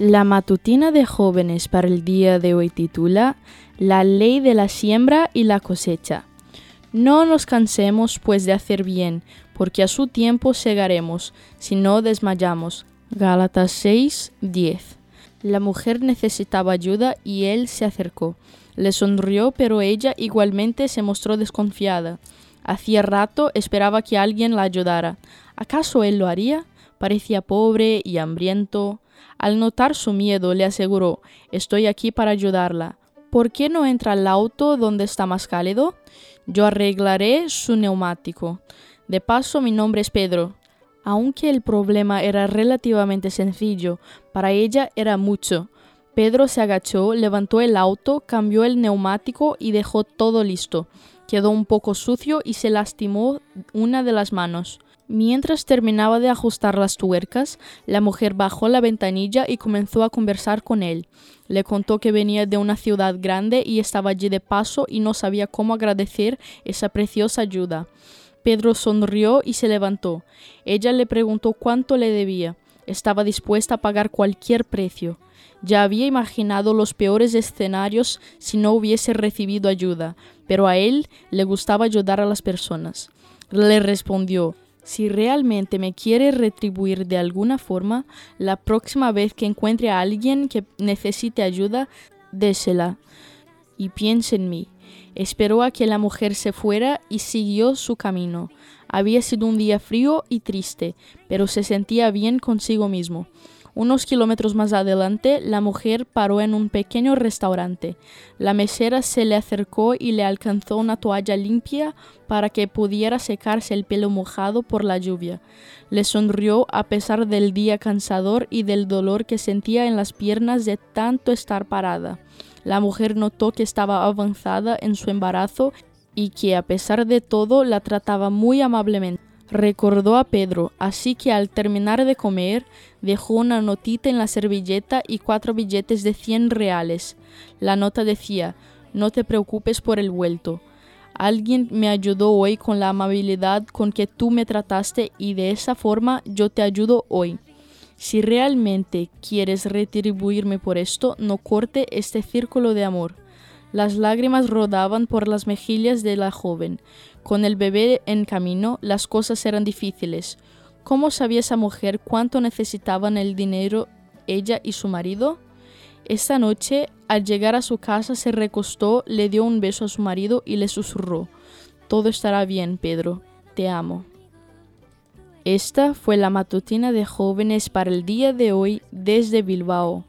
La matutina de jóvenes para el día de hoy titula La ley de la siembra y la cosecha. No nos cansemos pues de hacer bien, porque a su tiempo segaremos, si no desmayamos. Gálatas 6, 10. La mujer necesitaba ayuda y él se acercó. Le sonrió, pero ella igualmente se mostró desconfiada. Hacía rato esperaba que alguien la ayudara. ¿Acaso él lo haría? Parecía pobre y hambriento. Al notar su miedo, le aseguró Estoy aquí para ayudarla. ¿Por qué no entra al auto donde está más cálido? Yo arreglaré su neumático. De paso, mi nombre es Pedro. Aunque el problema era relativamente sencillo, para ella era mucho. Pedro se agachó, levantó el auto, cambió el neumático y dejó todo listo. Quedó un poco sucio y se lastimó una de las manos. Mientras terminaba de ajustar las tuercas, la mujer bajó la ventanilla y comenzó a conversar con él. Le contó que venía de una ciudad grande y estaba allí de paso y no sabía cómo agradecer esa preciosa ayuda. Pedro sonrió y se levantó. Ella le preguntó cuánto le debía. Estaba dispuesta a pagar cualquier precio. Ya había imaginado los peores escenarios si no hubiese recibido ayuda, pero a él le gustaba ayudar a las personas. Le respondió si realmente me quiere retribuir de alguna forma, la próxima vez que encuentre a alguien que necesite ayuda, désela y piense en mí. Esperó a que la mujer se fuera y siguió su camino. Había sido un día frío y triste, pero se sentía bien consigo mismo. Unos kilómetros más adelante, la mujer paró en un pequeño restaurante. La mesera se le acercó y le alcanzó una toalla limpia para que pudiera secarse el pelo mojado por la lluvia. Le sonrió a pesar del día cansador y del dolor que sentía en las piernas de tanto estar parada. La mujer notó que estaba avanzada en su embarazo y que a pesar de todo la trataba muy amablemente recordó a Pedro, así que al terminar de comer dejó una notita en la servilleta y cuatro billetes de cien reales. La nota decía No te preocupes por el vuelto. Alguien me ayudó hoy con la amabilidad con que tú me trataste y de esa forma yo te ayudo hoy. Si realmente quieres retribuirme por esto, no corte este círculo de amor. Las lágrimas rodaban por las mejillas de la joven. Con el bebé en camino, las cosas eran difíciles. ¿Cómo sabía esa mujer cuánto necesitaban el dinero ella y su marido? Esta noche, al llegar a su casa, se recostó, le dio un beso a su marido y le susurró Todo estará bien, Pedro. Te amo. Esta fue la matutina de jóvenes para el día de hoy desde Bilbao.